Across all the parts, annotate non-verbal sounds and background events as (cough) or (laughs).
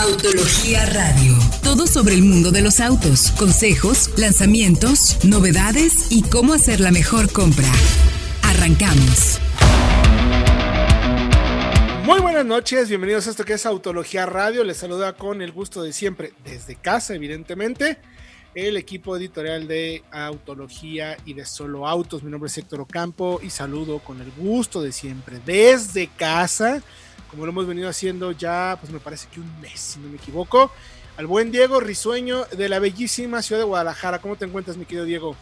Autología Radio. Todo sobre el mundo de los autos, consejos, lanzamientos, novedades y cómo hacer la mejor compra. Arrancamos. Muy buenas noches, bienvenidos a esto que es Autología Radio. Les saluda con el gusto de siempre, desde casa, evidentemente, el equipo editorial de Autología y de Solo Autos. Mi nombre es Héctor Ocampo y saludo con el gusto de siempre, desde casa como lo hemos venido haciendo ya, pues me parece que un mes, si no me equivoco, al buen Diego Risueño de la bellísima ciudad de Guadalajara. ¿Cómo te encuentras, mi querido Diego?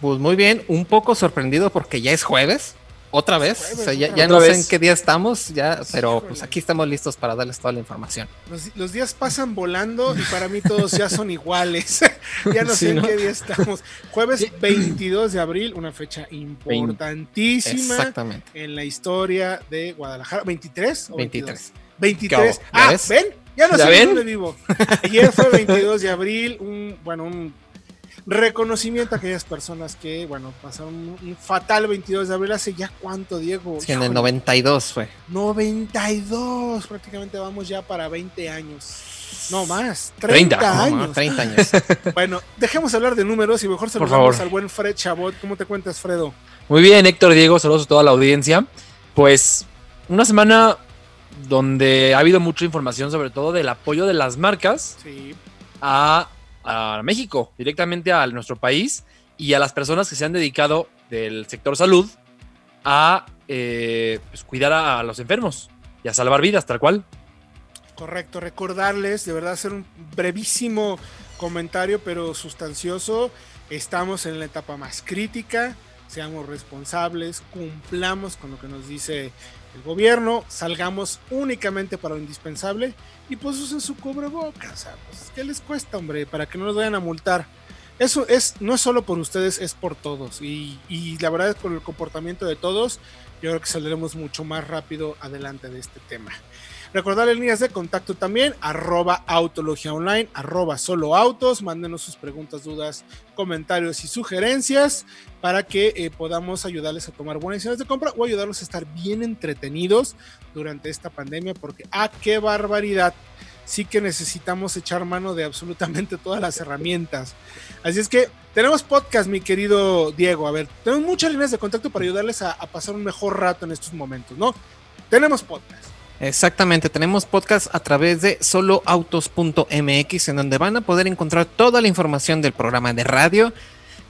Pues muy bien, un poco sorprendido porque ya es jueves. Otra vez, ya, no sé en qué día estamos, ya, pero pues aquí estamos listos para darles toda la información. Los, días pasan volando y para mí todos ya son iguales. (laughs) ya no sé en qué día estamos. Jueves 22 de abril, una fecha importantísima en la historia de Guadalajara. ¿23? O 23. 23. Ah, ¿ven? Ya no sé dónde vivo. Ayer fue 22 de abril, un, bueno, un reconocimiento a aquellas personas que, bueno, pasaron un, fatal 22 de abril hace ya cuánto, Diego. Sí, en el 92 fue. 92, prácticamente vamos ya para 20 años. No más, 30, años. 30 años. (laughs) bueno, dejemos hablar de números y mejor saludamos al buen Fred Chabot. ¿Cómo te cuentas, Fredo? Muy bien, Héctor, Diego, saludos a toda la audiencia. Pues una semana donde ha habido mucha información, sobre todo del apoyo de las marcas a a México, directamente a nuestro país y a las personas que se han dedicado del sector salud a eh, pues, cuidar a, los enfermos y a salvar vidas, tal cual. Correcto, recordarles, de verdad, hacer un brevísimo comentario, pero sustancioso. Estamos en la etapa más crítica, seamos responsables, cumplamos con lo que nos dice el gobierno, salgamos únicamente para lo indispensable y pues usen su cubrebocas. Pues, ¿Qué les cuesta, hombre? Para que no nos vayan a multar. Eso es, no es solo por ustedes, es por todos. Y, y la verdad por el comportamiento de todos, yo creo que saldremos mucho más rápido adelante de este tema. Recordarles líneas de contacto también, arroba autología online, arroba solo autos, mándenos sus preguntas, dudas, comentarios y sugerencias para que eh, podamos ayudarles a tomar buenas decisiones de compra o ayudarlos a estar bien entretenidos durante esta pandemia, porque ¡ah, qué barbaridad! Sí que necesitamos echar mano de absolutamente todas las herramientas. Así es que tenemos podcast, mi querido Diego. A ver, tenemos muchas líneas de contacto para ayudarles a, a pasar un mejor rato en estos momentos, ¿no? Tenemos podcast. Exactamente, tenemos podcast a través de soloautos.mx en donde van a poder encontrar toda la información del programa de radio,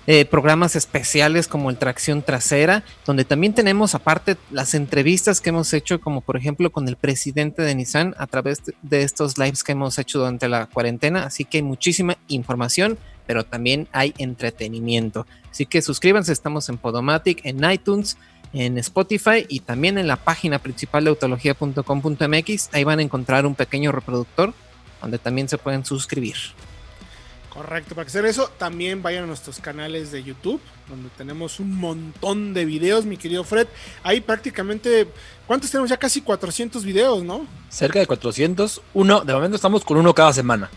eh, programas especiales como el Tracción Trasera, donde también tenemos aparte las entrevistas que hemos hecho, como por ejemplo con el presidente de Nissan a través de estos lives que hemos hecho durante la cuarentena. Así que hay muchísima información, pero también hay entretenimiento. Así que suscríbanse, estamos en Podomatic, en iTunes en Spotify y también en la página principal de autología.com.mx. Ahí van a encontrar un pequeño reproductor donde también se pueden suscribir. Correcto, para hacer eso también vayan a nuestros canales de YouTube, donde tenemos un montón de videos, mi querido Fred. Ahí prácticamente, ¿cuántos tenemos? Ya casi 400 videos, ¿no? Cerca de 400. Uno, de momento estamos con uno cada semana.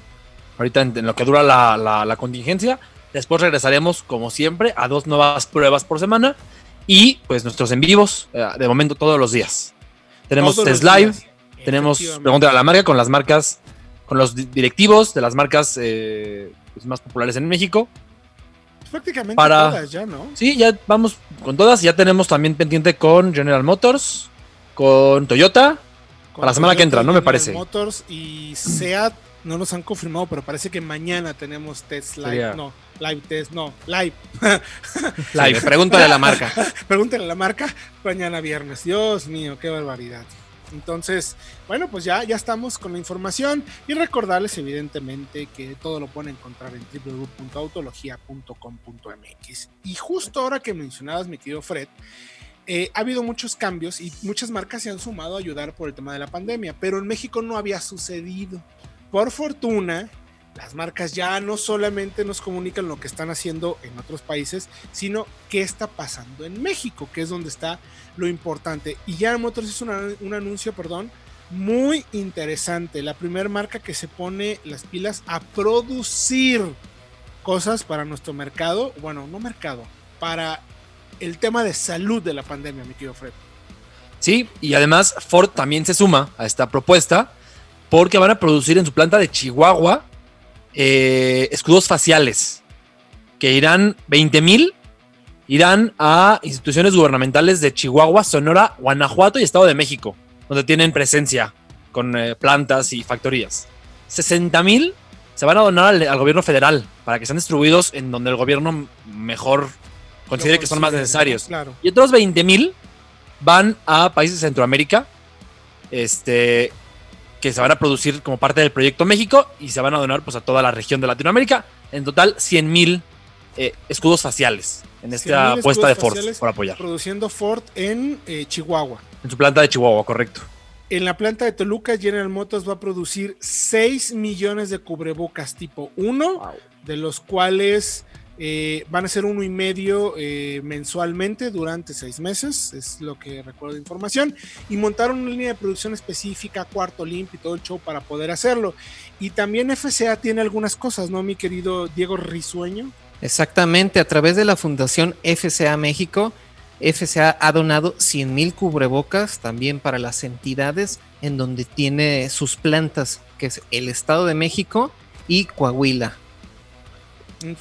Ahorita en, lo que dura la, la contingencia. Después regresaremos, como siempre, a dos nuevas pruebas por semana y pues nuestros en vivos, eh, de momento todos los días. Tenemos test live, tenemos pregunta a la marca con las marcas, con los directivos de las marcas eh, pues, más populares en México. Pues, prácticamente todas ya, ¿no? Sí, ya vamos con todas. Ya tenemos también pendiente con General Motors, con Toyota, para la semana que entra, ¿no? Me parece. Motors y SEAT no nos han confirmado, pero parece que mañana tenemos test live. No, live test, no, live. (laughs) live, pregúntale a la marca. (laughs) pregúntale a la marca mañana viernes. Dios mío, qué barbaridad. Entonces, bueno, pues ya, ya estamos con la información y recordarles evidentemente que todo lo pueden encontrar en www.autologia.com.mx. Y justo ahora que mencionabas, mi querido Fred, eh, ha habido muchos cambios y muchas marcas se han sumado a ayudar por el tema de la pandemia, pero en México no había sucedido. Por fortuna, las marcas ya no solamente nos comunican lo que están haciendo en otros países, sino qué está pasando en México, que es donde está lo importante. Y ya Motors es un anuncio, perdón, muy interesante. La primera marca que se pone las pilas a producir cosas para nuestro mercado, bueno, no mercado, para el tema de salud de la pandemia, mi querido Fred. Sí, y además Ford también se suma a esta propuesta porque van a producir en su planta de Chihuahua eh, escudos faciales que irán 20 mil, irán a instituciones gubernamentales de Chihuahua, Sonora, Guanajuato y Estado de México, donde tienen presencia con eh, plantas y factorías. 60 mil se van a donar al, al, gobierno federal para que sean distribuidos en donde el gobierno mejor considere que son más necesarios. Claro. Y otros 20 mil van a países de Centroamérica, este, que se van a producir como parte del proyecto México y se van a donar pues, a toda la región de Latinoamérica. En total, 100 mil eh, escudos faciales en esta apuesta de Ford por apoyar. Produciendo Ford en eh, Chihuahua. En su planta de Chihuahua, correcto. En la planta de Toluca, General Motors va a producir 6 millones de cubrebocas tipo 1, wow. de los cuales eh, van a ser uno y medio eh, mensualmente durante seis meses, es lo que recuerdo de información, y montaron una línea de producción específica, cuarto limpio y todo el show para poder hacerlo. Y también FCA tiene algunas cosas, ¿no, mi querido Diego Risueño? Exactamente, a través de la Fundación FCA México, FCA ha donado 100 mil cubrebocas también para las entidades en donde tiene sus plantas, que es el Estado de México y Coahuila.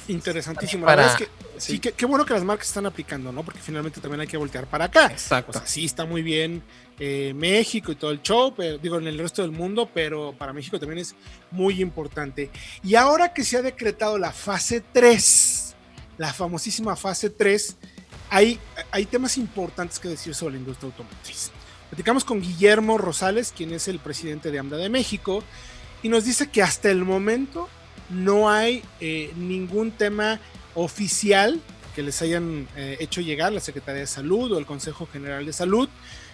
Interesantísimo. Para, la verdad es que sí, sí qué, qué, bueno que las marcas están aplicando, ¿no? Porque finalmente también hay que voltear para acá. Exacto. O sea, sí está muy bien eh, México y todo el show, pero, digo, en el resto del mundo, pero para México también es muy importante. Y ahora que se ha decretado la fase 3, la famosísima fase 3, hay, hay temas importantes que decir sobre la industria automotriz. Platicamos con Guillermo Rosales, quien es el presidente de AMDA de México, y nos dice que hasta el momento no hay eh, ningún tema oficial que les hayan eh, hecho llegar la Secretaría de Salud o el Consejo General de Salud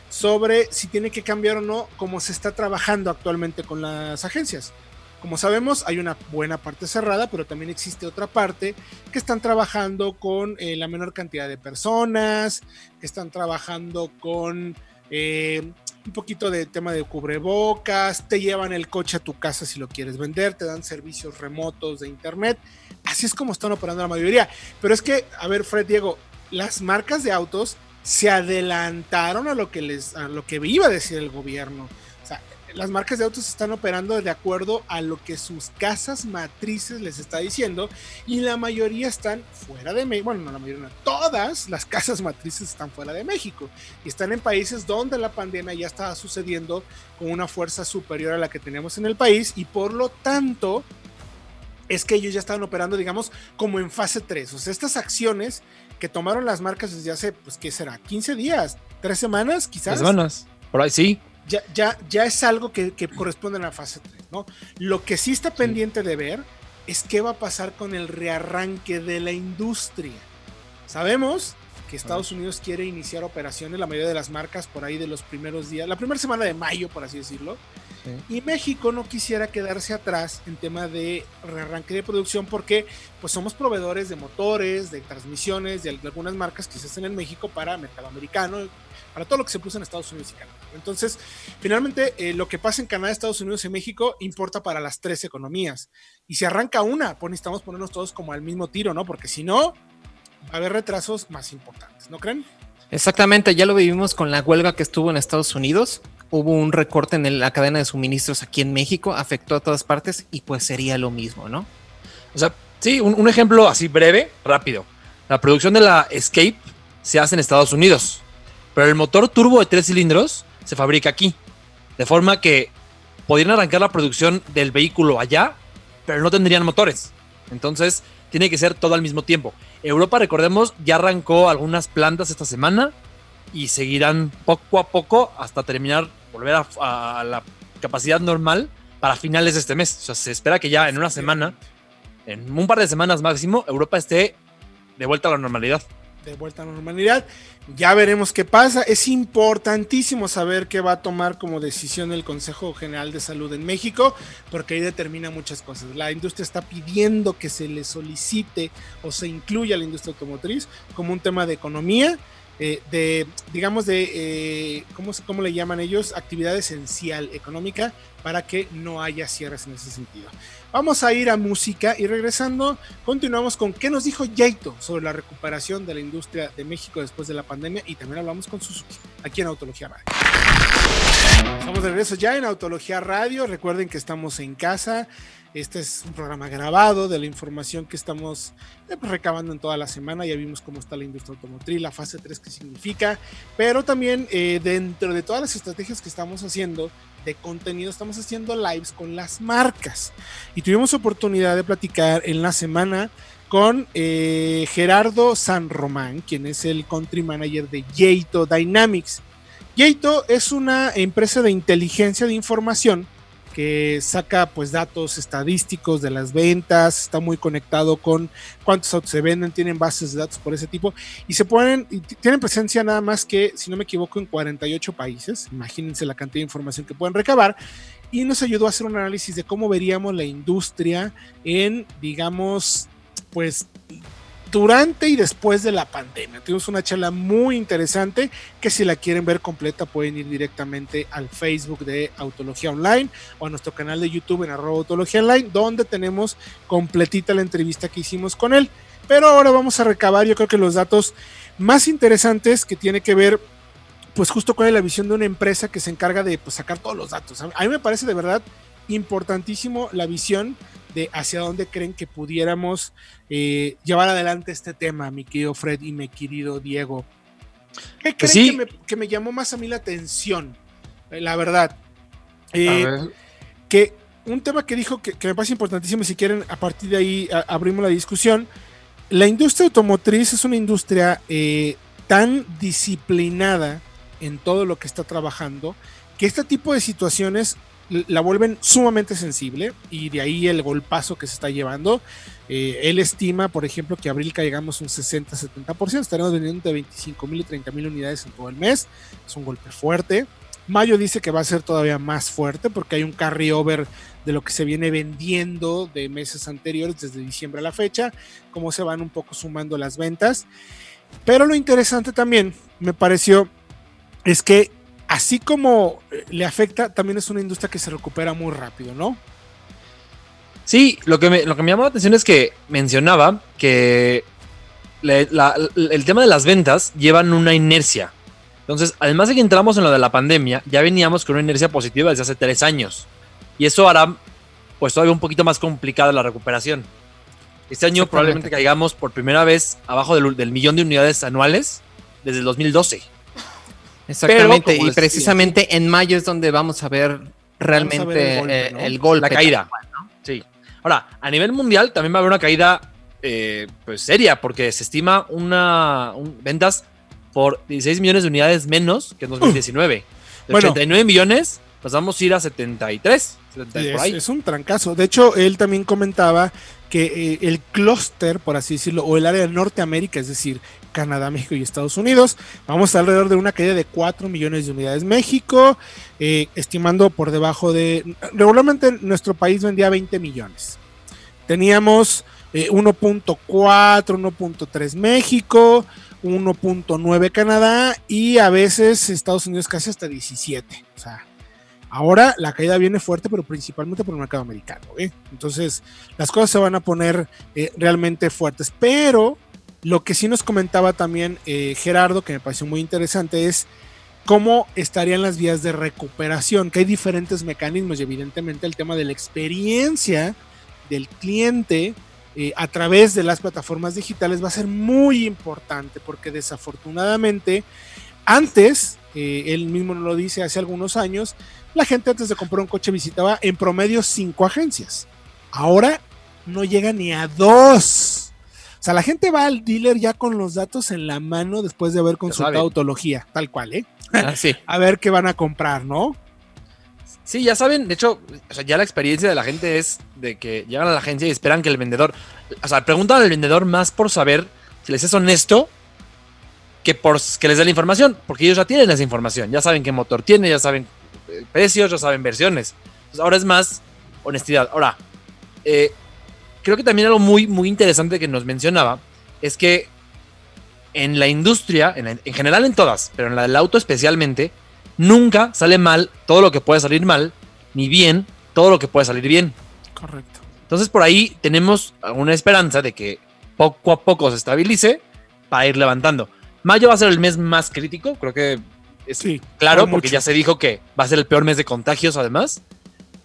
sobre si tiene que cambiar o no cómo se está trabajando actualmente con las agencias. Como sabemos, hay una buena parte cerrada, pero también existe otra parte que están trabajando con eh, la menor cantidad de personas, que están trabajando con eh, un poquito de tema de cubrebocas, te llevan el coche a tu casa si lo quieres vender, te dan servicios remotos de internet. Así es como están operando la mayoría. Pero es que, a ver, Fred Diego, las marcas de autos se adelantaron a lo que les a lo que iba a decir el gobierno. Las marcas de autos están operando de acuerdo a lo que sus casas matrices les está diciendo y la mayoría están fuera de México, bueno, no la mayoría, todas las casas matrices están fuera de México y están en países donde la pandemia ya estaba sucediendo con una fuerza superior a la que tenemos en el país y por lo tanto es que ellos ya estaban operando, digamos, como en fase 3. O sea, estas acciones que tomaron las marcas desde hace, pues, ¿qué será? ¿15 días? ¿Tres semanas quizás? Tres semanas, por ahí sí. Ya, ya, ya es algo que, que, corresponde a la fase 3, ¿no? Lo que sí está pendiente sí. de ver es qué va a pasar con el rearranque de la industria. Sabemos que Estados Unidos quiere iniciar operaciones, la mayoría de las marcas por ahí de los primeros días, la primera semana de mayo, por así decirlo. Sí. Y México no quisiera quedarse atrás en tema de rearranque de producción porque pues somos proveedores de motores, de transmisiones, de algunas marcas que se hacen en México para mercado americano, para todo lo que se puso en Estados Unidos y Canadá. Entonces, finalmente, eh, lo que pasa en Canadá, Estados Unidos y México importa para las tres economías. Y si arranca una, pues necesitamos ponernos todos como al mismo tiro, ¿no? Porque si no, va a haber retrasos más importantes, ¿no creen? Exactamente, ya lo vivimos con la huelga que estuvo en Estados Unidos. Hubo un recorte en la cadena de suministros aquí en México, afectó a todas partes y pues sería lo mismo, ¿no? O sea, sí, un, un ejemplo así breve, rápido. La producción de la Escape se hace en Estados Unidos, pero el motor turbo de tres cilindros se fabrica aquí. De forma que podrían arrancar la producción del vehículo allá, pero no tendrían motores. Entonces, tiene que ser todo al mismo tiempo. Europa, recordemos, ya arrancó algunas plantas esta semana y seguirán poco a poco hasta terminar, volver a, a, la capacidad normal para finales de este mes. O sea, se espera que ya en una semana, en un par de semanas máximo, Europa esté de vuelta a la normalidad. De vuelta a la normalidad. Ya veremos qué pasa. Es importantísimo saber qué va a tomar como decisión el Consejo General de Salud en México, porque ahí determina muchas cosas. La industria está pidiendo que se le solicite o se incluya a la industria automotriz como un tema de economía, eh, de, digamos, de, eh, ¿cómo, ¿cómo le llaman ellos? Actividad esencial económica para que no haya cierres en ese sentido. Vamos a ir a música y regresando continuamos con qué nos dijo Yaito sobre la recuperación de la industria de México después de la pandemia y también hablamos con Suzuki aquí en Autología Radio. Estamos de regreso ya en Autología Radio. Recuerden que estamos en casa. Este es un programa grabado de la información que estamos eh, pues, recabando en toda la semana. Ya vimos cómo está la industria automotriz, la fase 3 que significa, pero también eh, dentro de todas las estrategias que estamos haciendo de contenido, estamos haciendo lives con las marcas. Y tuvimos oportunidad de platicar en la semana con eh, Gerardo San Román, quien es el country manager de Yato Dynamics. Yato es una empresa de inteligencia de información que saca pues datos estadísticos de las ventas, está muy conectado con cuántos autos se venden, tienen bases de datos por ese tipo y se ponen, tienen presencia nada más que, si no me equivoco, en 48 países, imagínense la cantidad de información que pueden recabar y nos ayudó a hacer un análisis de cómo veríamos la industria en, digamos, pues durante y después de la pandemia. Tuvimos una charla muy interesante que si la quieren ver completa pueden ir directamente al Facebook de Autología Online o a nuestro canal de YouTube en arroba Autología Online donde tenemos completita la entrevista que hicimos con él. Pero ahora vamos a recabar yo creo que los datos más interesantes que tiene que ver pues justo con la visión de una empresa que se encarga de pues, sacar todos los datos. A mí me parece de verdad importantísimo la visión de hacia dónde creen que pudiéramos eh, llevar adelante este tema, mi querido Fred y mi querido Diego. ¿Qué pues creen que, me, llamó más a mí la atención? Eh, la verdad. Eh, que un tema que dijo que, me parece importantísimo, si quieren, a partir de ahí abrimos la discusión. La industria automotriz es una industria tan disciplinada en todo lo que está trabajando que este tipo de situaciones la vuelven sumamente sensible y de ahí el golpazo que se está llevando. Eh, él estima, por ejemplo, que abril caigamos un 60-70%, estaremos vendiendo de 25 mil y 30 mil unidades en todo el mes, es un golpe fuerte. Mayo dice que va a ser todavía más fuerte porque hay un carryover de lo que se viene vendiendo de meses anteriores, desde diciembre a la fecha, cómo se van un poco sumando las ventas. Pero lo interesante también me pareció es que así como eh, le afecta, también es una industria que se recupera muy rápido, ¿no? Sí, lo que me, lo que me llamó la atención es que mencionaba que el tema de las ventas llevan una inercia. Entonces, además de que entramos en lo de la pandemia, ya veníamos con una inercia positiva desde hace tres años. Y eso hará, pues, todavía un poquito más complicada la recuperación. Este año probablemente caigamos por primera vez abajo del, del millón de unidades anuales desde el 2012. Exactamente, y precisamente en mayo es donde vamos a ver realmente el, golpe, La caída. Sí. Ahora, a nivel mundial también va a haber una caída eh, pues seria, porque se estima una ventas por 16 millones de unidades menos que en 2019. De 89 millones pasamos a ir a 73. es, un trancazo. De hecho, él también comentaba que eh, el clúster, por así decirlo, o el área de Norteamérica, es decir, Canadá, México y Estados Unidos, vamos alrededor de una caída de 4 millones de unidades. México, eh, estimando por debajo de... Regularmente nuestro país vendía 20 millones. Teníamos 1.4, eh, 1.3 México, 1.9 Canadá y a veces Estados Unidos casi hasta 17. O sea, Ahora la caída viene fuerte, pero principalmente por el mercado americano. ¿eh? Entonces, las cosas se van a poner eh, realmente fuertes. Pero lo que sí nos comentaba también eh, Gerardo, que me pareció muy interesante, es cómo estarían las vías de recuperación, que hay diferentes mecanismos y evidentemente el tema de la experiencia del cliente a través de las plataformas digitales va a ser muy importante porque desafortunadamente antes, él mismo lo dice hace algunos años, la gente antes de comprar un coche visitaba en promedio cinco agencias. Ahora no llega ni a dos. O sea, la gente va al dealer ya con los datos en la mano después de haber consultado autología, tal cual, ¿eh? Ah, (laughs) a ver qué van a comprar, ¿no? Sí, ya saben, de hecho, ya la experiencia de la gente es de que llegan a la agencia y esperan que el vendedor, o sea, preguntan al vendedor más por saber si les es honesto que por que les dé la información, porque ellos ya tienen esa información, ya saben qué motor tiene, ya saben precios, ya saben versiones. ahora es más honestidad. Ahora, eh, creo que también algo muy, muy interesante que nos mencionaba es que en la industria, en, general en todas, pero en la del auto especialmente, nunca sale mal todo lo que puede salir mal, ni bien todo lo que puede salir bien. Correcto. Entonces por ahí tenemos una esperanza de que poco a poco se estabilice para ir levantando. Mayo va a ser el mes más crítico, creo que es Sí, claro, por porque mucho. ya se dijo que va a ser el peor mes de contagios además.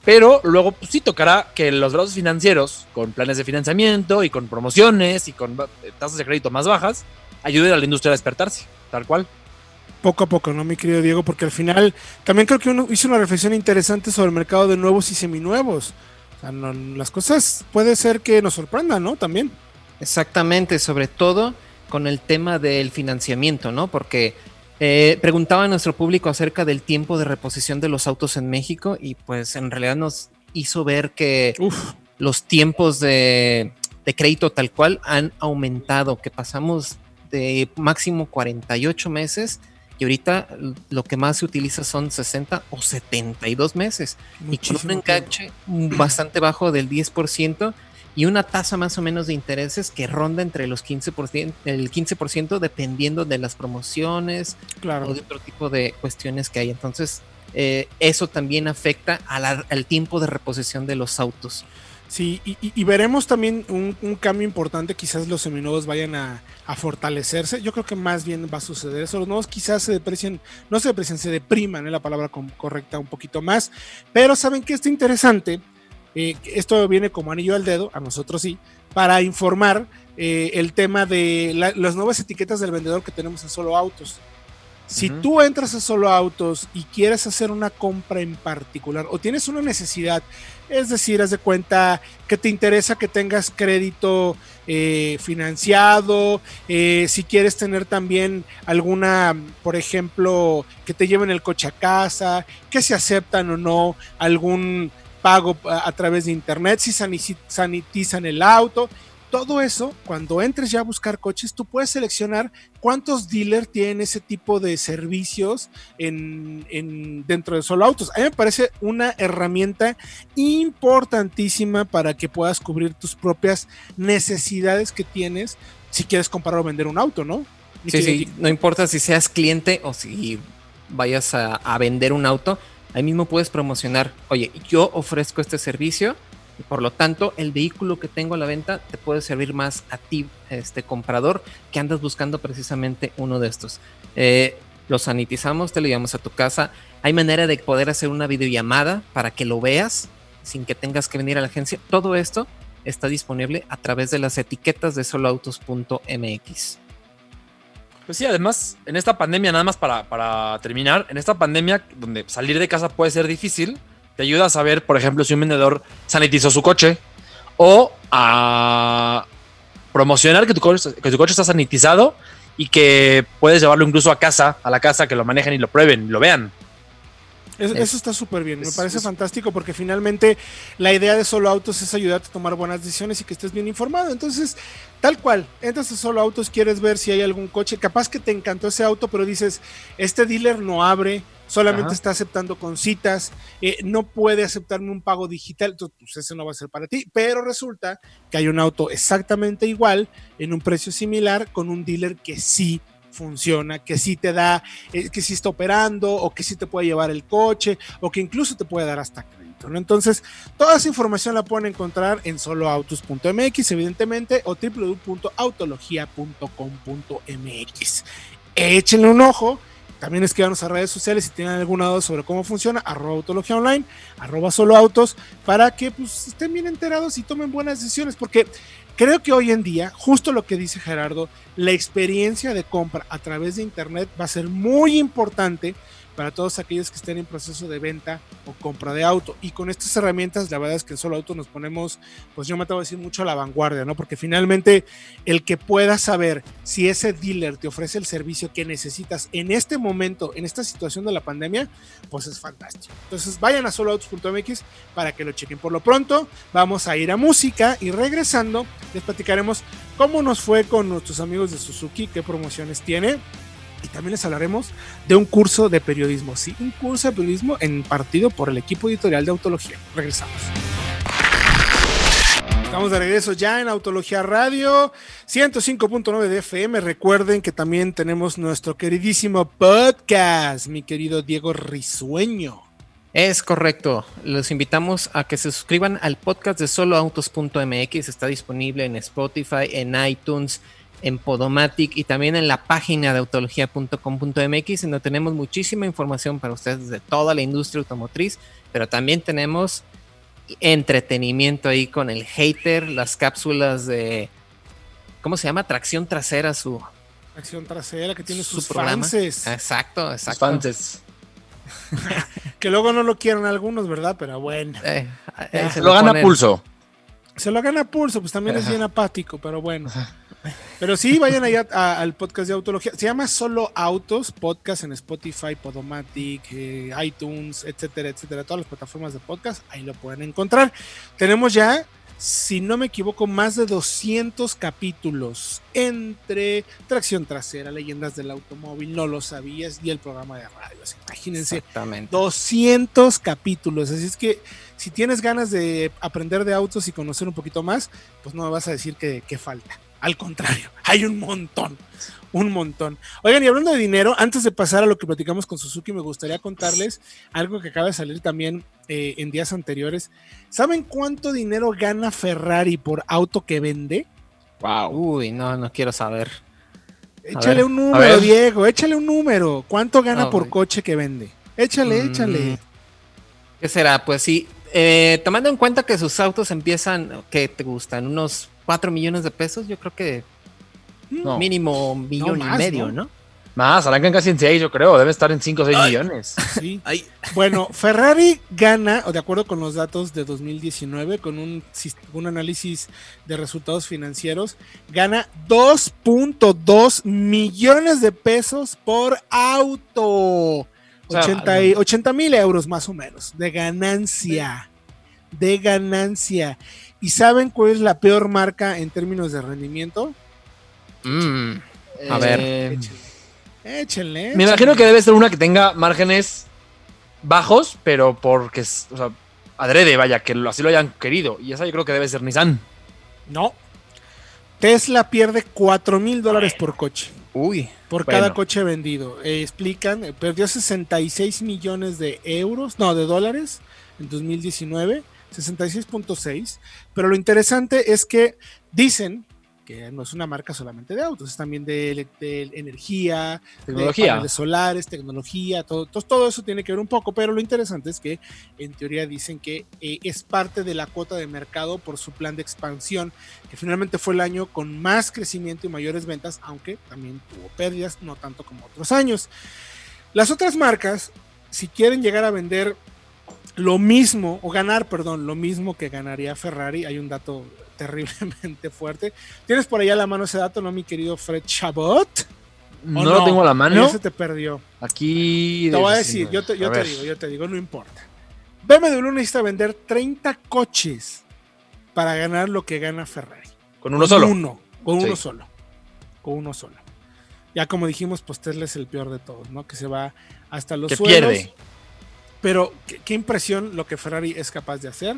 Pero luego pues, sí tocará que los brazos financieros, con planes de financiamiento y con promociones y con ba- tasas de crédito más bajas, ayuden a la industria a despertarse, tal cual. Poco a poco, ¿no, mi querido Diego? Porque al final también creo que uno hizo una reflexión interesante sobre el mercado de nuevos y seminuevos. O sea, no- las cosas puede ser que nos sorprendan, ¿no? También. Exactamente, sobre todo con el tema del financiamiento, ¿no? Porque eh, preguntaba a nuestro público acerca del tiempo de reposición de los autos en México y pues en realidad nos hizo ver que Uf, los tiempos de, de crédito tal cual han aumentado, que pasamos de máximo 48 meses y ahorita lo que más se utiliza son 60 o 72 meses. Y con muchísimo un enganche bastante bajo del 10% y una tasa más o menos de intereses que ronda entre los 15%, el 15% dependiendo de las promociones Claro. o de otro tipo de cuestiones que hay. Entonces, eh, eso también afecta a la- al tiempo de reposición de los autos. Sí, y, y- y veremos también un, un cambio importante, quizás los seminuevos vayan a, a fortalecerse, yo creo que más bien va a suceder eso, los nuevos quizás se deprecien, no se deprecien, se depriman, es la palabra correcta un poquito más, pero saben que está interesante, Eh, esto viene como anillo al dedo, a nosotros sí, para informar eh, el tema de la- las nuevas etiquetas del vendedor que tenemos en Solo Autos. Si tú entras a Solo Autos y quieres hacer una compra en particular o tienes una necesidad, es decir, haz de cuenta que te interesa que tengas crédito eh, financiado, eh, si quieres tener también alguna, por ejemplo, que te lleven el coche a casa, que se aceptan o no algún pago a, través de internet, si sani- sanitizan el auto. Todo eso, cuando entres ya a buscar coches, tú puedes seleccionar cuántos dealers tienen ese tipo de servicios en, en- dentro de solo autos. A mí me parece una herramienta importantísima para que puedas cubrir tus propias necesidades que tienes si quieres comprar o vender un auto, ¿no? Sí, sí, no importa si seas cliente o si vayas a vender un auto, ahí mismo puedes promocionar, oye, yo ofrezco este servicio y por lo tanto el vehículo que tengo a la venta te puede servir más a ti, este comprador, que andas buscando precisamente uno de estos. Eh, lo sanitizamos, te lo llevamos a tu casa. Hay manera de poder hacer una videollamada para que lo veas sin que tengas que venir a la agencia. Todo esto está disponible a través de las etiquetas de soloautos.mx. Pues sí, además, en esta pandemia, nada más para, para terminar, en esta pandemia donde salir de casa puede ser difícil, te ayuda a saber, por ejemplo, si un vendedor sanitizó su coche o a promocionar que tu coche, que tu coche está sanitizado y que puedes llevarlo incluso a casa, a la casa, que lo manejen y lo prueben, lo vean. Es- Es- eso está súper bien, me es- parece fantástico porque finalmente la idea de Solo Autos es ayudarte a tomar buenas decisiones y que estés bien informado. Entonces, tal cual, entras a Solo Autos, quieres ver si hay algún coche, capaz que te encantó ese auto, pero dices, este dealer no abre, solamente Ajá. está aceptando con citas, eh, no puede aceptarme un pago digital, entonces pues ese no va a ser para ti, pero resulta que hay un auto exactamente igual, en un precio similar, con un dealer que sí funciona, que sí te da, eh, que sí está operando o que sí te puede llevar el coche o que incluso te puede dar hasta crédito. ¿no? Entonces, toda esa información la pueden encontrar en soloautos.mx, evidentemente, o www.autologia.com.mx. Échenle un ojo. También escríbanos a redes sociales si tienen alguna duda sobre cómo funciona, arroba autología online, arroba solo autos, para que pues, estén bien enterados y tomen buenas decisiones, porque creo que hoy en día, justo lo que dice Gerardo, la experiencia de compra a través de Internet va a ser muy importante para todos aquellos que estén en proceso de venta o compra de auto. Y con estas herramientas, la verdad es que en solo auto nos ponemos, pues yo me atrevo a decir mucho a la vanguardia, ¿no? Porque finalmente el que pueda saber si ese dealer te ofrece el servicio que necesitas en este momento, en esta situación de la pandemia, pues es fantástico. Entonces vayan a soloautos.mx para que lo chequen. Por lo pronto, vamos a ir a música y regresando les platicaremos cómo nos fue con nuestros amigos de Suzuki, qué promociones tiene. Y también les hablaremos de un curso de periodismo, sí, un curso de periodismo impartido por el equipo editorial de Autología. Regresamos. Estamos de regreso ya en Autología Radio 105.9 de FM. Recuerden que también tenemos nuestro queridísimo podcast, mi querido Diego Risueño. Es correcto. Los invitamos a que se suscriban al podcast de soloautos.mx. Está disponible en Spotify, en iTunes, en Podomatic y también en la página de autología.com.mx, donde tenemos muchísima información para ustedes de toda la industria automotriz, pero también tenemos entretenimiento ahí con el hater, las cápsulas de, ¿cómo se llama? Tracción trasera, su... Tracción trasera que tiene su sus programa. fanses. Exacto, Sus exacto. fanses. (laughs) Que luego no lo quieren algunos, ¿verdad? Pero bueno. Eh, eh, se Lo gana ponen- pulso. Se lo gana pulso, pues también es bien apático, pero bueno. Pero sí, vayan allá a- al podcast de Autología. Se llama Solo Autos, podcast en Spotify, Podomatic, eh, iTunes, etcétera, etcétera. Todas las plataformas de podcast, ahí lo pueden encontrar. Tenemos ya, si no me equivoco, más de 200 capítulos entre Tracción Trasera, Leyendas del Automóvil, No lo sabías y el programa de radio. Imagínense, Exactamente. 200 capítulos. Así es que si tienes ganas de aprender de autos y conocer un poquito más, pues no me vas a decir que, que falta. Al contrario, (laughs) hay un montón, un montón. Oigan, y hablando de dinero, antes de pasar a lo que platicamos con Suzuki, me gustaría contarles algo que acaba de salir también eh, en días anteriores. ¿Saben cuánto dinero gana Ferrari por auto que vende? Wow. Uy, no, no quiero saber. Échale ver, un número. Diego, échale un número. ¿Cuánto gana por coche que vende? Échale, Mm, échale. ¿Qué será? Pues sí, eh, tomando en cuenta que sus autos empiezan, ¿qué te gustan? Unos 4 millones de pesos, yo creo que No. mínimo un millón más, y medio, ¿no? ¿no? Más, arrancan casi en 6, yo creo. Debe estar en 5 o 6 millones. Sí. (laughs) Bueno, Ferrari gana, o de acuerdo con los datos de 2019, con un, un análisis de resultados financieros, gana 2.2 millones de pesos por auto. O sea, 80 y- 80 mil euros más o menos de ganancia. De ganancia. ¿Y saben cuál es la peor marca en términos de rendimiento? Mm, A ver. Eh, Échenle. me imagino que debe ser una que tenga márgenes bajos, pero porque, es- o sea, adrede, vaya, que lo- así lo hayan querido. Y esa yo creo que debe ser Nissan. No. Tesla pierde 4 mil dólares por coche. Uy, Por Bueno. cada coche vendido. Eh, explican, eh, perdió 66 millones de euros, no, de dólares en 2019, 66.6. Pero lo interesante es que dicen que no es una marca solamente de autos, es también de, de energía, de Tecnología. paneles solares, tecnología, todo, todo, todo eso tiene que ver un poco, pero lo interesante es que en teoría dicen que eh, es parte de la cuota de mercado por su plan de expansión, que finalmente fue el año con más crecimiento y mayores ventas, aunque también tuvo pérdidas, no tanto como otros años. Las otras marcas, si quieren llegar a vender lo mismo, o ganar, perdón, lo mismo que ganaría Ferrari, hay un dato (laughs) terriblemente fuerte. ¿Tienes por allá a la mano ese dato, no, mi querido Fred Chabot? No, ¿O lo tengo a la mano. se te perdió. Aquí. Te voy a de- decir, yo te, yo a te digo, yo te digo, no importa. BMW necesita vender 30 coches para ganar lo que gana Ferrari. Con uno solo. Uno, con uno solo. Con uno solo. Ya como dijimos, pues Tesla es el peor de todos, ¿no? Que se va hasta los Que suelos. pierde. Pero qué, qué impresión lo que Ferrari es capaz de hacer.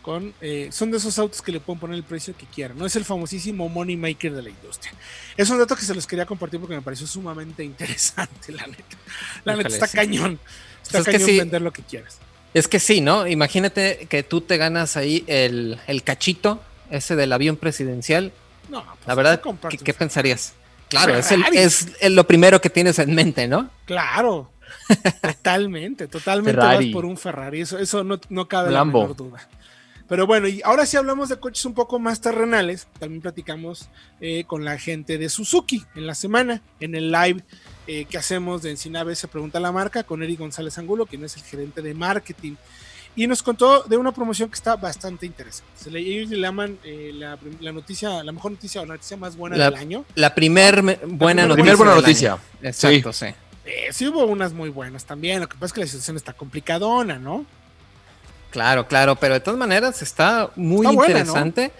Con, eh, son de esos autos que le pueden poner el precio que quieran. No es el famosísimo money maker de la industria. Es un dato que se los quería compartir porque me pareció sumamente (laughs) interesante, la neta. La neta está sí. cañón. Está Pues es que sí. vender lo que quieras. es que sí, ¿no? Imagínate que tú te ganas ahí el, el cachito, ese del avión presidencial. No, pues, La verdad, ¿qué, pensarías? Claro, es, el- es el- lo primero que tienes en mente, ¿no? Claro, (laughs) totalmente, totalmente Ferrari. vas por un Ferrari, eso, eso no, no cabe Lambo. la menor duda. Pero bueno, y ahora sí hablamos de coches un poco más terrenales, también platicamos eh, con la gente de Suzuki en la semana, en el live eh, que hacemos de Encinabe se pregunta la marca, con Eric González Angulo, quien es el gerente de marketing. Y nos contó de una promoción que está bastante interesante. Se le, ellos le llaman eh, la, la noticia, la mejor noticia o la noticia más buena La- del año. La primer me- buena La noticia. Primer buena del noticia. año. Exacto, sí. Eh, sí hubo unas muy buenas también, lo que pasa es que la situación está complicadona, ¿no? Claro, claro, pero de todas maneras está muy Está buena, ¿no? interesante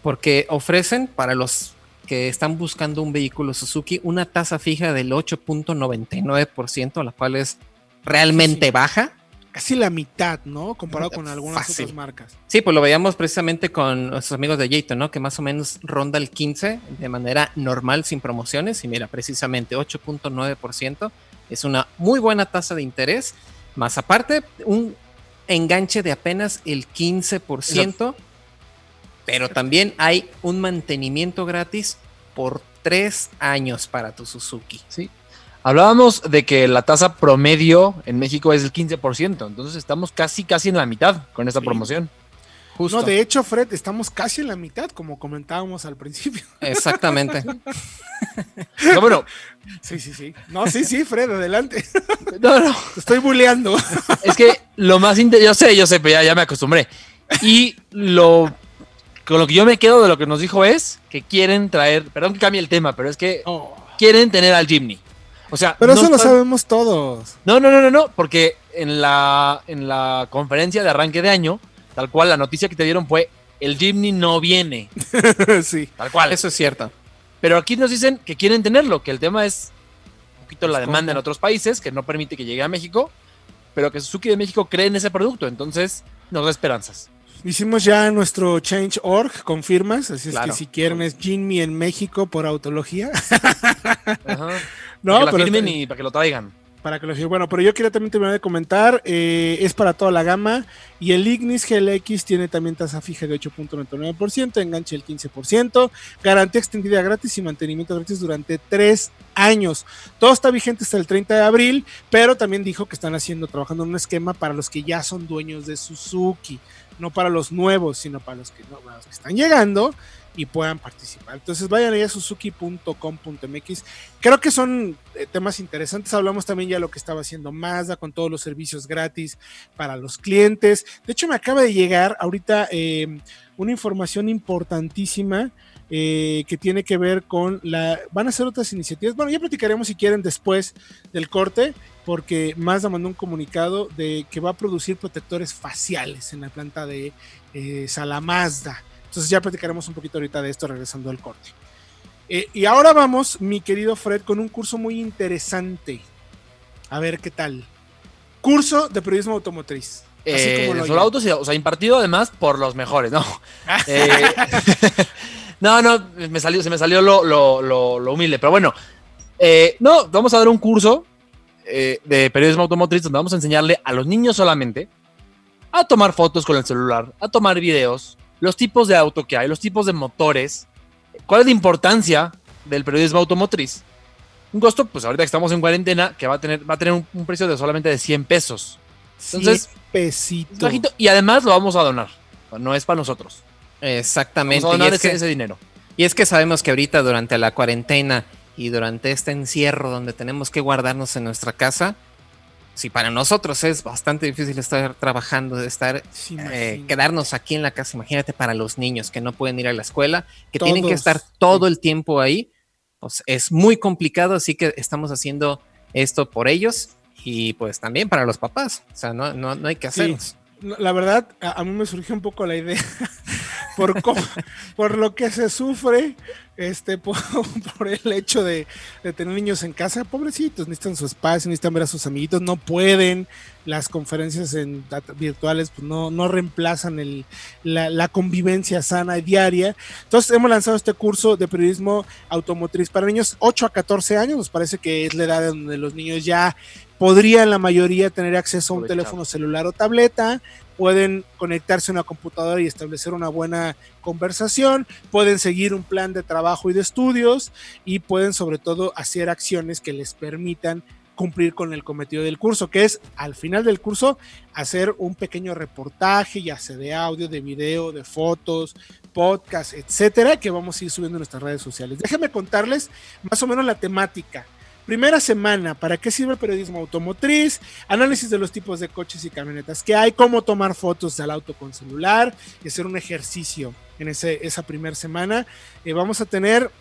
porque ofrecen para los que están buscando un vehículo Suzuki una tasa fija del 8.99%, la cual es realmente Sí. baja. Casi la mitad, ¿no? Comparado con algunas Fácil. otras marcas. Sí, pues lo veíamos precisamente con nuestros amigos de Jayton, ¿no? Que más o menos ronda el 15 de manera normal, sin promociones. Y mira, precisamente 8.9% es una muy buena tasa de interés. Más aparte, un enganche de apenas el 15%, pero también hay un mantenimiento gratis por tres años para tu Suzuki. Sí. Hablábamos de que la tasa promedio en México es el 15%, entonces estamos casi, casi en la mitad con esta Sí. promoción. Justo. No, de hecho, Fred, estamos casi en la mitad, como comentábamos al principio. (laughs) (laughs) Exactamente. Pero bueno, Sí, sí, sí. No, sí, sí, Fred, adelante. no, no, Te estoy bulleando. (laughs) es que lo más yo sé, yo sé, pero ya, ya me acostumbré. Y lo con lo que yo me quedo de lo que nos dijo es que quieren traer, perdón que cambie el tema, pero es que Oh, quieren tener al Jimny. O sea, pero no eso lo sabemos todos. No, no, no, no, no, porque en la, en la conferencia de arranque de año, tal cual la noticia que te dieron fue el Jimny no viene, (laughs) sí. tal cual. Eso es cierto. Pero aquí nos dicen que quieren tenerlo, que el tema es un poquito la demanda en otros países, que no permite que llegue a México, pero que Suzuki de México cree en ese producto, entonces nos da esperanzas. Hicimos ya nuestro Change.org con firmas, así es que si quieren es Jinmi en México por autología. Ajá. (laughs) No, para que la pero firmen está- y para que lo traigan. Para que lo firmen. Bueno, pero yo quería también terminar de comentar, eh, es para toda la gama y el Ignis GLX tiene también tasa fija de 8.99%, enganche del 15%, garantía extendida gratis y mantenimiento gratis durante tres años. Todo está vigente hasta el 30 de abril, pero también dijo que están haciendo, trabajando en un esquema para los que ya son dueños de Suzuki, no para los nuevos, sino para los que, están llegando y puedan participar. Entonces vayan ahí a suzuki.com.mx. Creo que son eh, temas interesantes. Hablamos también ya de lo que estaba haciendo Mazda con todos los servicios gratis para los clientes. De hecho, me acaba de llegar ahorita eh, una información importantísima eh, que tiene que ver con la... Van a ser otras iniciativas. Bueno, ya platicaremos si quieren después del corte, porque Mazda mandó un comunicado de que va a producir protectores faciales en la planta de eh, Salamazda. Entonces ya platicaremos un poquito ahorita de esto regresando al corte. Eh, y ahora vamos, mi querido Fred, con un curso muy interesante. A ver qué tal. Curso de periodismo automotriz. Así Eh, como solo oyen. autos, y- o sea, impartido además por los mejores, ¿no? (laughs) Eh, (laughs) no, no, me salió, se me salió lo, lo- lo- lo humilde, pero bueno. Eh, no, vamos a dar un curso eh, de periodismo automotriz donde vamos a enseñarle a los niños solamente a tomar fotos con el celular, a tomar videos, los tipos de auto que hay, los tipos de motores, cuál es la importancia del periodismo automotriz. Un costo, pues ahorita que estamos en cuarentena, que va a tener, va a tener un, un precio de solamente de 100 pesos. Entonces, Cien pesito. Es bajito y además lo vamos a donar. No es para nosotros. Exactamente. Vamos a Y donar es, ese, que, ese dinero. y es que sabemos que ahorita durante la cuarentena y durante este encierro donde tenemos que guardarnos en nuestra casa, si para nosotros es bastante difícil estar trabajando, estar Sí, eh, quedarnos aquí en la casa. Imagínate para los niños que no pueden ir a la escuela, que tienen que Todos, estar todo el tiempo ahí. Pues es muy complicado, así que estamos haciendo esto por ellos y pues también para los papás. O sea, no, no, no hay que Sí. hacerlo. No, La verdad, a, a mí me surgió un poco la idea por, por lo que se sufre este, (laughs) por, el hecho de, de tener niños en casa. Pobrecitos, necesitan su espacio, necesitan ver a sus amiguitos, no pueden. Las conferencias virtuales pues no, no reemplazan el, la, la convivencia sana y diaria. Entonces hemos lanzado este curso de periodismo automotriz para niños 8 a 14 años. Nos parece que es la edad donde los niños ya podrían la mayoría tener acceso a un teléfono celular o tableta, pueden conectarse a una computadora y establecer una buena conversación, pueden seguir un plan de trabajo y de estudios y pueden sobre todo hacer acciones que les permitan cumplir con el cometido del curso, que es al final del curso hacer un pequeño reportaje, ya sea de audio, de video, de fotos, podcast, etcétera, que vamos a ir subiendo en nuestras redes sociales. Déjenme contarles más o menos la temática. Primera semana, ¿para qué sirve el periodismo automotriz? Análisis de los tipos de coches y camionetas que hay, cómo tomar fotos del auto con celular y hacer un ejercicio en ese, esa primera semana. Eh, vamos a tener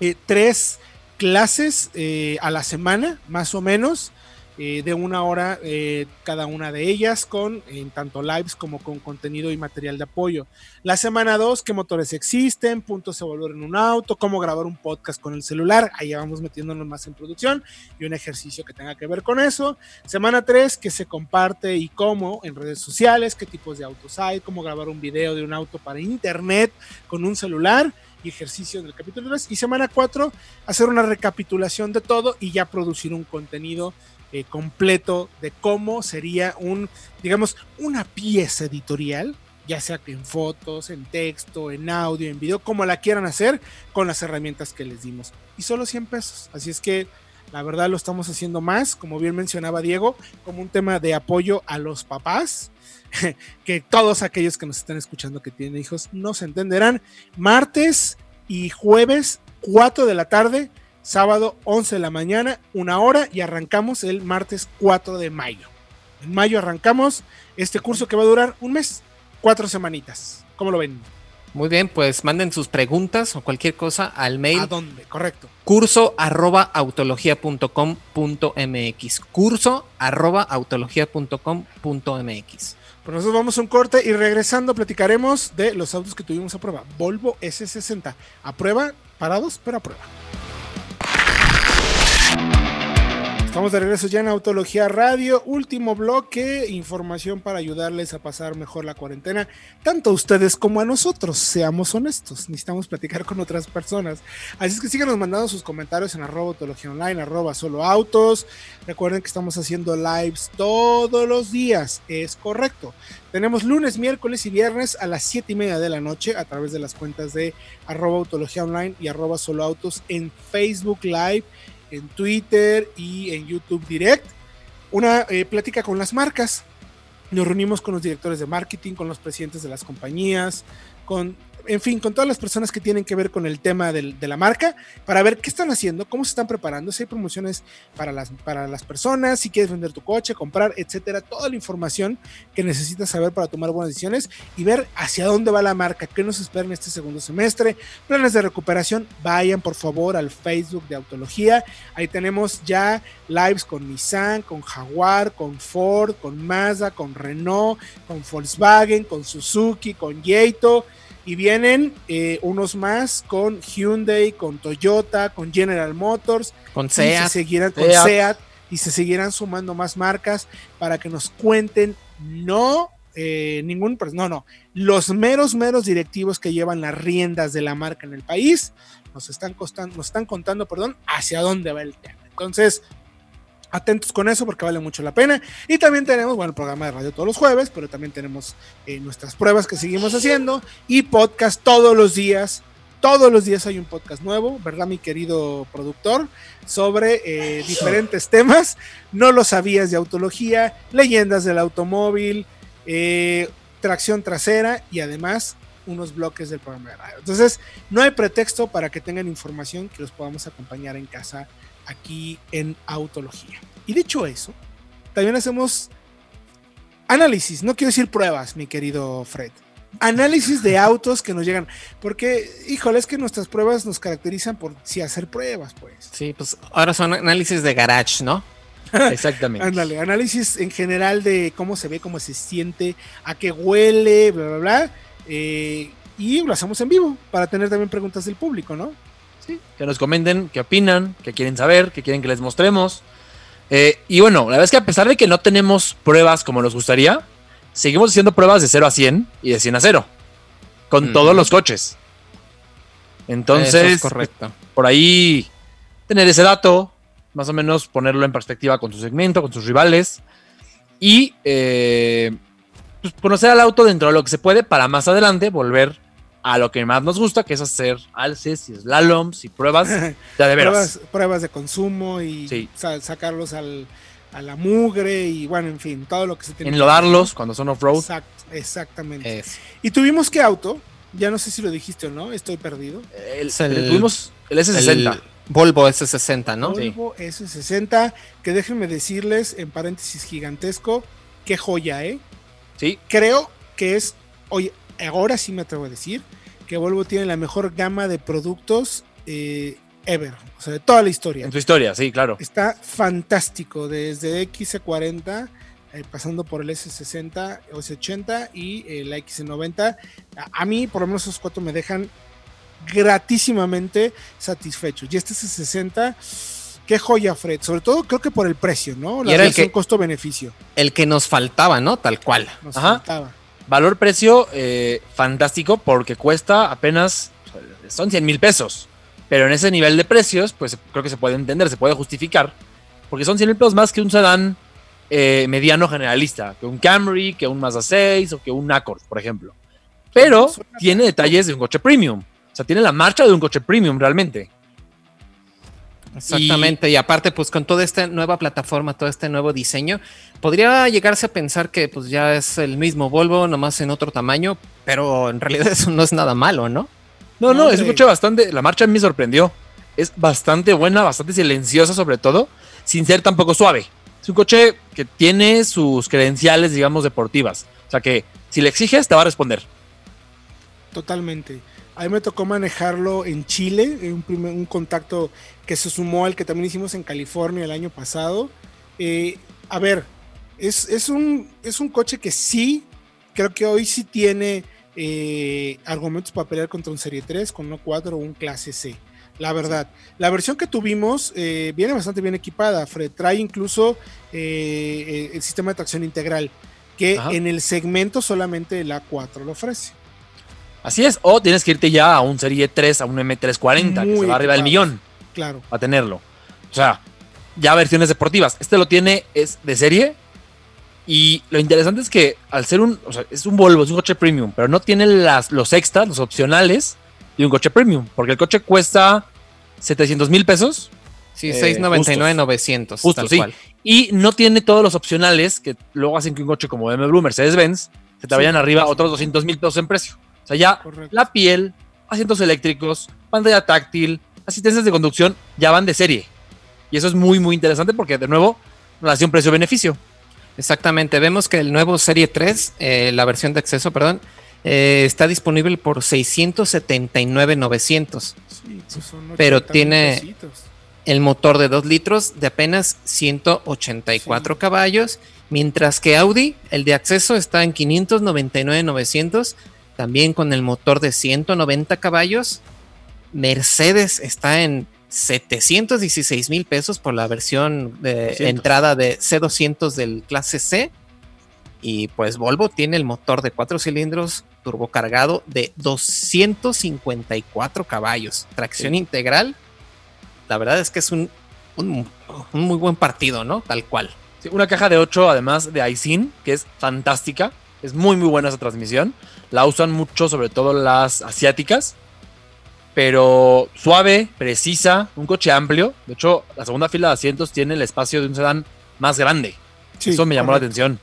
eh, tres clases eh, a la semana, más o menos, eh, de una hora eh, cada una de ellas, con en tanto lives como con contenido y material de apoyo. La semana 2, qué motores existen, puntos de valor en un auto, cómo grabar un podcast con el celular, ahí vamos metiéndonos más en producción y un ejercicio que tenga que ver con eso. Semana 3, qué se comparte y cómo en redes sociales, qué tipos de autos hay, cómo grabar un video de un auto para internet con un celular y ejercicio del capítulo 3. Y semana 4, hacer una recapitulación de todo y ya producir un contenido eh, completo de cómo sería un, digamos, una pieza editorial, ya sea que en fotos, en texto, en audio, en video, como la quieran hacer con las herramientas que les dimos. Y solo 100 pesos. Así es que la verdad lo estamos haciendo más, como bien mencionaba Diego, como un tema de apoyo a los papás, (laughs) que todos aquellos que nos están escuchando que tienen hijos nos entenderán. Martes y jueves, 4 de la tarde, sábado 11 de la mañana, una hora y arrancamos el martes 4 de mayo. En mayo arrancamos este curso que va a durar un mes, cuatro semanitas. ¿Cómo lo ven? Muy bien, pues manden sus preguntas o cualquier cosa al mail. ¿A dónde? Correcto. Curso arroba autología.com.mx. Curso arroba autología.com.mx. Pues nosotros vamos a un corte y regresando platicaremos de los autos que tuvimos a prueba. Volvo S60. A prueba, parados, pero a prueba. Estamos de regreso ya en Autología Radio, último bloque, información para ayudarles a pasar mejor la cuarentena, tanto a ustedes como a nosotros, seamos honestos, necesitamos platicar con otras personas. Así es que síganos mandando sus comentarios en arroba autología online, arroba solo autos. Recuerden que estamos haciendo lives todos los días, es correcto. Tenemos lunes, miércoles y viernes a las 7 y media de la noche a través de las cuentas de arroba autología online y arroba solo autos en Facebook Live en Twitter y en YouTube Direct, una eh, plática con las marcas. Nos reunimos con los directores de marketing, con los presidentes de las compañías, con en fin, con todas las personas que tienen que ver con el tema de la marca, para ver qué están haciendo, cómo se están preparando, si hay promociones para las, para las personas, si quieres vender tu coche, comprar, etcétera, toda la información que necesitas saber para tomar buenas decisiones y ver hacia dónde va la marca, qué nos espera en este segundo semestre, planes de recuperación, vayan por favor al Facebook de Autología, ahí tenemos ya lives con Nissan, con Jaguar, con Ford, con Mazda, con Renault, con Volkswagen, con Suzuki, con Yeito y vienen eh, unos más con Hyundai, con Toyota, con General Motors, con SEAT, y se seguirán, con SEAT, y se seguirán sumando más marcas para que nos cuenten, no eh, ningún, no, no, los meros, meros directivos que llevan las riendas de la marca en el país, nos están, costando, nos están contando, perdón, hacia dónde va el tema. Entonces, atentos con eso porque vale mucho la pena. Y también tenemos, bueno, el programa de radio todos los jueves, pero también tenemos eh, nuestras pruebas que seguimos haciendo y podcast todos los días. Todos los días hay un podcast nuevo, ¿verdad, mi querido productor? Sobre eh, diferentes temas. No lo sabías de autología, leyendas del automóvil, eh, tracción trasera y además unos bloques del programa de radio. Entonces, no hay pretexto para que tengan información que los podamos acompañar en casa aquí en Autología. Y dicho eso, también hacemos análisis, no quiero decir pruebas, mi querido Fred. Análisis de autos que nos llegan, porque, híjole, es que nuestras pruebas nos caracterizan por si hacer pruebas, pues. Sí, pues ahora son análisis de garage, ¿no? (laughs) Exactamente. Ándale, análisis en general de cómo se ve, cómo se siente, a qué huele, bla, bla, bla. Eh, y lo hacemos en vivo para tener también preguntas del público, ¿no? Sí, que nos comenten qué opinan, qué quieren saber, qué quieren que les mostremos. Eh, y bueno, la verdad es que a pesar de que no tenemos pruebas como nos gustaría, seguimos haciendo pruebas de 0 a 100 y de 100 a 0. Con Mm. todos los coches. Entonces, es correcto. por ahí tener ese dato, más o menos ponerlo en perspectiva con su segmento, con sus rivales y eh, pues, conocer al auto dentro de lo que se puede para más adelante volver a lo que más nos gusta, que es hacer alces y slaloms y pruebas (laughs) ya de veras. pruebas, pruebas de consumo y Sí. sa- sacarlos al, a la mugre y bueno, en fin, todo lo que se tiene que Enlodarlos cuando son off-road. Exact- exactamente. Es. ¿Y tuvimos qué auto? Ya no sé si lo dijiste o no, estoy perdido. El- el- tuvimos el S60. El Volvo S60, ¿no? Volvo S60, que déjenme decirles en paréntesis gigantesco, qué joya, ¿eh? Sí, Creo que es, oye, ahora sí me atrevo a decir que Volvo tiene la mejor gama de productos eh, ever, o sea, de toda la historia. en su historia, sí, claro. Está fantástico, desde XC40, eh, pasando por el S60 o S80 y eh, la XC90. A, a mí, por lo menos, esos cuatro me dejan gratísimamente satisfechos. Y este S60, qué joya, Fred. Sobre todo, creo que por el precio, ¿no? Y La era el relación que- costo-beneficio. El que nos faltaba, ¿no? Tal cual. Nos Ajá. faltaba. Valor-precio eh, fantástico porque cuesta apenas, son 100 mil pesos. Pero en ese nivel de precios, pues creo que se puede entender, se puede justificar porque son 100 mil pesos más que un sedán eh, mediano generalista, que un Camry, que un Mazda 6 o que un Accord, por ejemplo. Pero tiene detalles de un coche premium. O sea, tiene la marcha de un coche premium realmente. Exactamente, y, aparte, pues con toda esta nueva plataforma, todo este nuevo diseño, podría llegarse a pensar que pues ya es el mismo Volvo, nomás en otro tamaño, pero en realidad (laughs) eso no es nada malo, ¿no? No, no, es un coche bastante, la marcha me sorprendió. Es bastante buena, bastante silenciosa sobre todo, sin ser tampoco suave. Es un coche que tiene sus credenciales, digamos, deportivas. O sea que si le exiges, te va a responder. Totalmente. A mí me tocó manejarlo en Chile, un, primer, un contacto que se sumó al que también hicimos en California el año pasado. Eh, a ver, es, es, un, es un coche que sí, creo que hoy sí tiene eh, argumentos para pelear contra un Serie 3, con un 4 o un clase C. La verdad, la versión que tuvimos eh, viene bastante bien equipada. Fred trae incluso eh, el sistema de tracción integral, que Ajá. en el segmento solamente el A4 lo ofrece. Así es, o tienes que irte ya a un Serie 3, a un M340, Muy que se va arriba del millón. Claro. Para tenerlo. O sea, ya versiones deportivas. Este lo tiene, es de serie. Y lo interesante es que al ser un, o sea, es un Volvo, es un coche premium, pero no tiene las, los extras, los opcionales de un coche premium, porque el coche cuesta 700 mil pesos. Sí, eh, 699, 900. Justo, sí. Cual. Y no tiene todos los opcionales que luego hacen que un coche como BMW, Mercedes-Benz, se te vayan sí, arriba otros 200 mil pesos en precio. O sea, ya Correcto. la piel, asientos eléctricos, pantalla táctil, asistencias de conducción ya van de serie. Y eso es muy, muy interesante porque, de nuevo, relación precio-beneficio. Exactamente, vemos que el nuevo Serie 3, eh, la versión de acceso, perdón, eh, está disponible por 679.900. Sí, pues pero tiene pesitos. el motor de 2 litros de apenas 184 sí. caballos, mientras que Audi, el de acceso, está en 599.900, también con el motor de 190 caballos. Mercedes está en 716 mil pesos por la versión de 200. entrada de C200 del clase C. Y pues Volvo tiene el motor de 4 cilindros turbocargado de 254 caballos, tracción sí. integral. La verdad es que es un, un, un, muy buen partido, ¿no? Tal cual. Sí, una caja de 8 además de iSIN, que es fantástica. Es muy muy buena esa transmisión. La usan mucho, sobre todo las asiáticas pero suave, precisa, un coche amplio. De hecho, la segunda fila de asientos tiene el espacio de un sedán más grande. Sí, Eso me llamó correcto. la atención.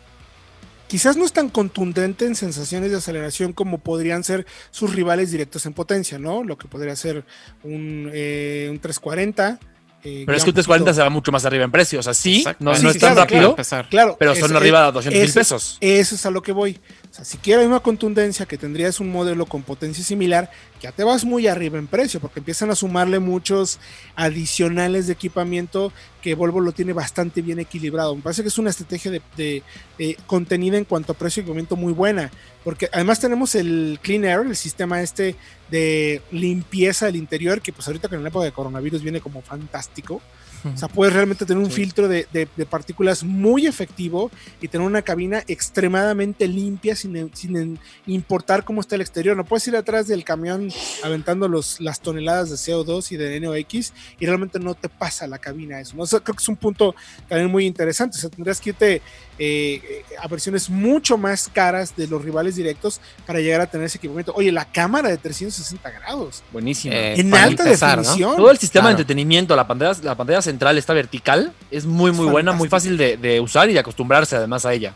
Quizás no es tan contundente en sensaciones de aceleración como podrían ser sus rivales directos en potencia, ¿no? Lo que podría ser un, eh, un 340. Eh, pero es que un 340 poquito... se va mucho más arriba en precio. O sea, sí, no, sí, no sí, es tan claro, rápido, claro, claro, pero son es, arriba de 200 mil pesos. Eso es a lo que voy. O sea, si quieres una contundencia que tendrías un modelo con potencia similar, ya te vas muy arriba en precio, porque empiezan a sumarle muchos adicionales de equipamiento que Volvo lo tiene bastante bien equilibrado. Me parece que es una estrategia de, de, en cuanto a precio y equipamiento muy buena, porque además tenemos el Clean Air, el sistema este de limpieza del interior, que pues ahorita en la época de coronavirus viene como fantástico. O sea, puedes realmente tener un sí. filtro de, de, de, partículas muy efectivo y tener una cabina extremadamente limpia sin, sin, importar cómo está el exterior. No puedes ir atrás del camión aventando los, las toneladas de CO2 y de NOx y realmente no te pasa la cabina eso. ¿no? O sea, creo que es un punto también muy interesante. O sea, tendrías que irte eh, a versiones mucho más caras de los rivales directos para llegar a tener ese equipamiento. Oye, la cámara de 360 grados. Buenísima. Eh, en alta empezar, definición. ¿no? Todo el sistema claro. de entretenimiento, la pantalla, la pantalla central está vertical, es muy, muy es buena, muy fácil de, de, usar y de acostumbrarse además a ella.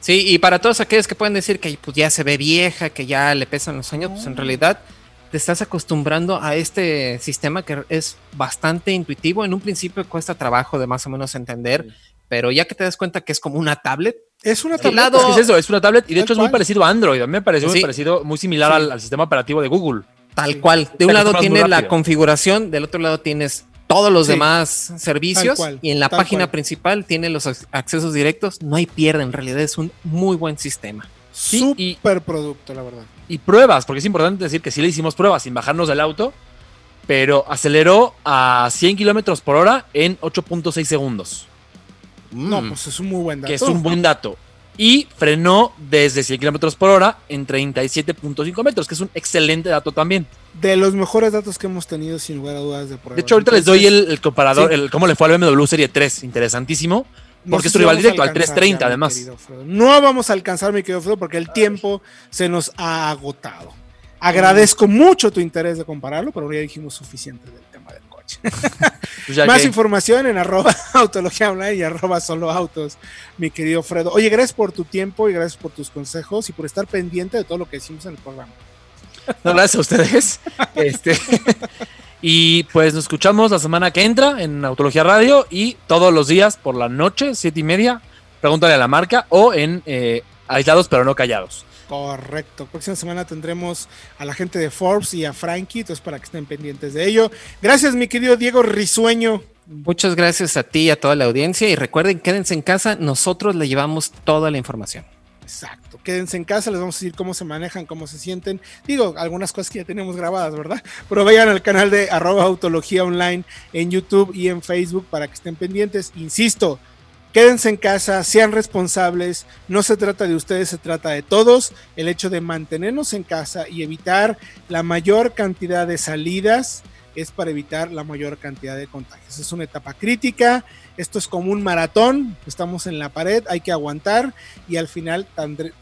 Sí, y para todos aquellos que pueden decir que pues, ya se ve vieja, que ya le pesan los años, pues en realidad te estás acostumbrando a este sistema que es bastante intuitivo. En un principio cuesta trabajo de más o menos entender, sí. Pero ya que te das cuenta que es como una tablet. Es una tablet. Lado... Es, es, eso, es una tablet y de hecho es muy parecido a Android. A mí me pareció sí. muy parecido, muy similar al, al, sistema operativo de Google. Tal cual. De un lado tiene la configuración, del otro lado tienes todos los demás servicios y en la página cual. principal tiene los accesos directos. No hay pierde, en realidad es un muy buen sistema. Y, producto, la verdad. Y pruebas, porque es importante decir que sí le hicimos pruebas sin bajarnos del auto, pero aceleró a 100 kilómetros por hora en 8.6 segundos. No, mm. pues es un muy buen dato. Que es un buen dato. y frenó desde 100 kilómetros por hora en 37.5 metros, que es un excelente dato también. De los mejores datos que hemos tenido, sin lugar a dudas, de. De hecho, ahorita les doy el, comparador, el cómo le fue al BMW Serie 3, interesantísimo. Porque es su rival directo, al 330 además. No vamos a alcanzar, mi querido Fredo, porque el tiempo se nos ha agotado. Agradezco mucho tu interés de compararlo, pero ya dijimos suficiente del tema del coche. (laughs) Pues Más información en arroba (laughs) autología online y arroba solo autos, mi querido Fredo. Oye, gracias por tu tiempo y gracias por tus consejos y por estar pendiente de todo lo que decimos en el programa. No, gracias a ustedes. (laughs) este, y pues nos escuchamos la semana que entra en Autología Radio y todos los días por la noche, siete y media, pregúntale a la marca o en eh, Aislados pero no callados. Correcto. Próxima semana tendremos a la gente de Forbes y a Frankie, entonces para que estén pendientes de ello. Gracias, mi querido Diego Risueño. Muchas gracias a ti y a toda la audiencia. Y recuerden, quédense en casa, nosotros le llevamos toda la información. Exacto. Quédense en casa, les vamos a decir cómo se manejan, cómo se sienten. Digo, algunas cosas que ya tenemos grabadas, ¿verdad? Pero vayan al canal de arroba autología online en YouTube y en Facebook para que estén pendientes. Insisto, Quédense en casa, sean responsables, no se trata de ustedes, se trata de todos. El hecho de mantenernos en casa y evitar la mayor cantidad de salidas es para evitar la mayor cantidad de contagios. Es una etapa crítica, esto es como un maratón, estamos en la pared, hay que aguantar y al final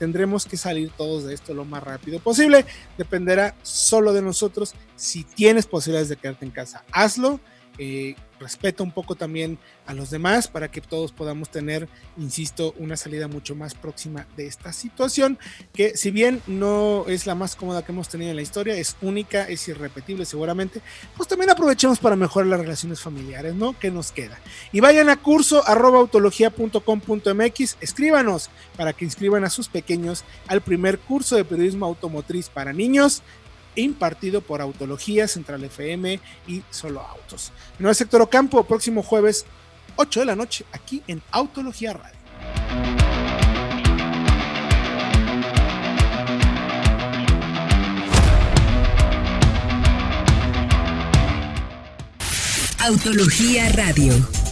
tendremos que salir todos de esto lo más rápido posible. Dependerá solo de nosotros. Si tienes posibilidades de quedarte en casa, hazlo. Eh, respeta un poco también a los demás para que todos podamos tener, insisto, una salida mucho más próxima de esta situación, que si bien no es la más cómoda que hemos tenido en la historia, es única, es irrepetible seguramente, pues también aprovechemos para mejorar las relaciones familiares, ¿no? ¿Qué nos queda? Y vayan a curso arroba autología.com.mx, escríbanos para que inscriban a sus pequeños al primer curso de periodismo automotriz para niños impartido por Autología, Central FM y Solo Autos. No es Sector Ocampo, próximo jueves 8 de la noche, aquí en Autología Radio. Autología Radio.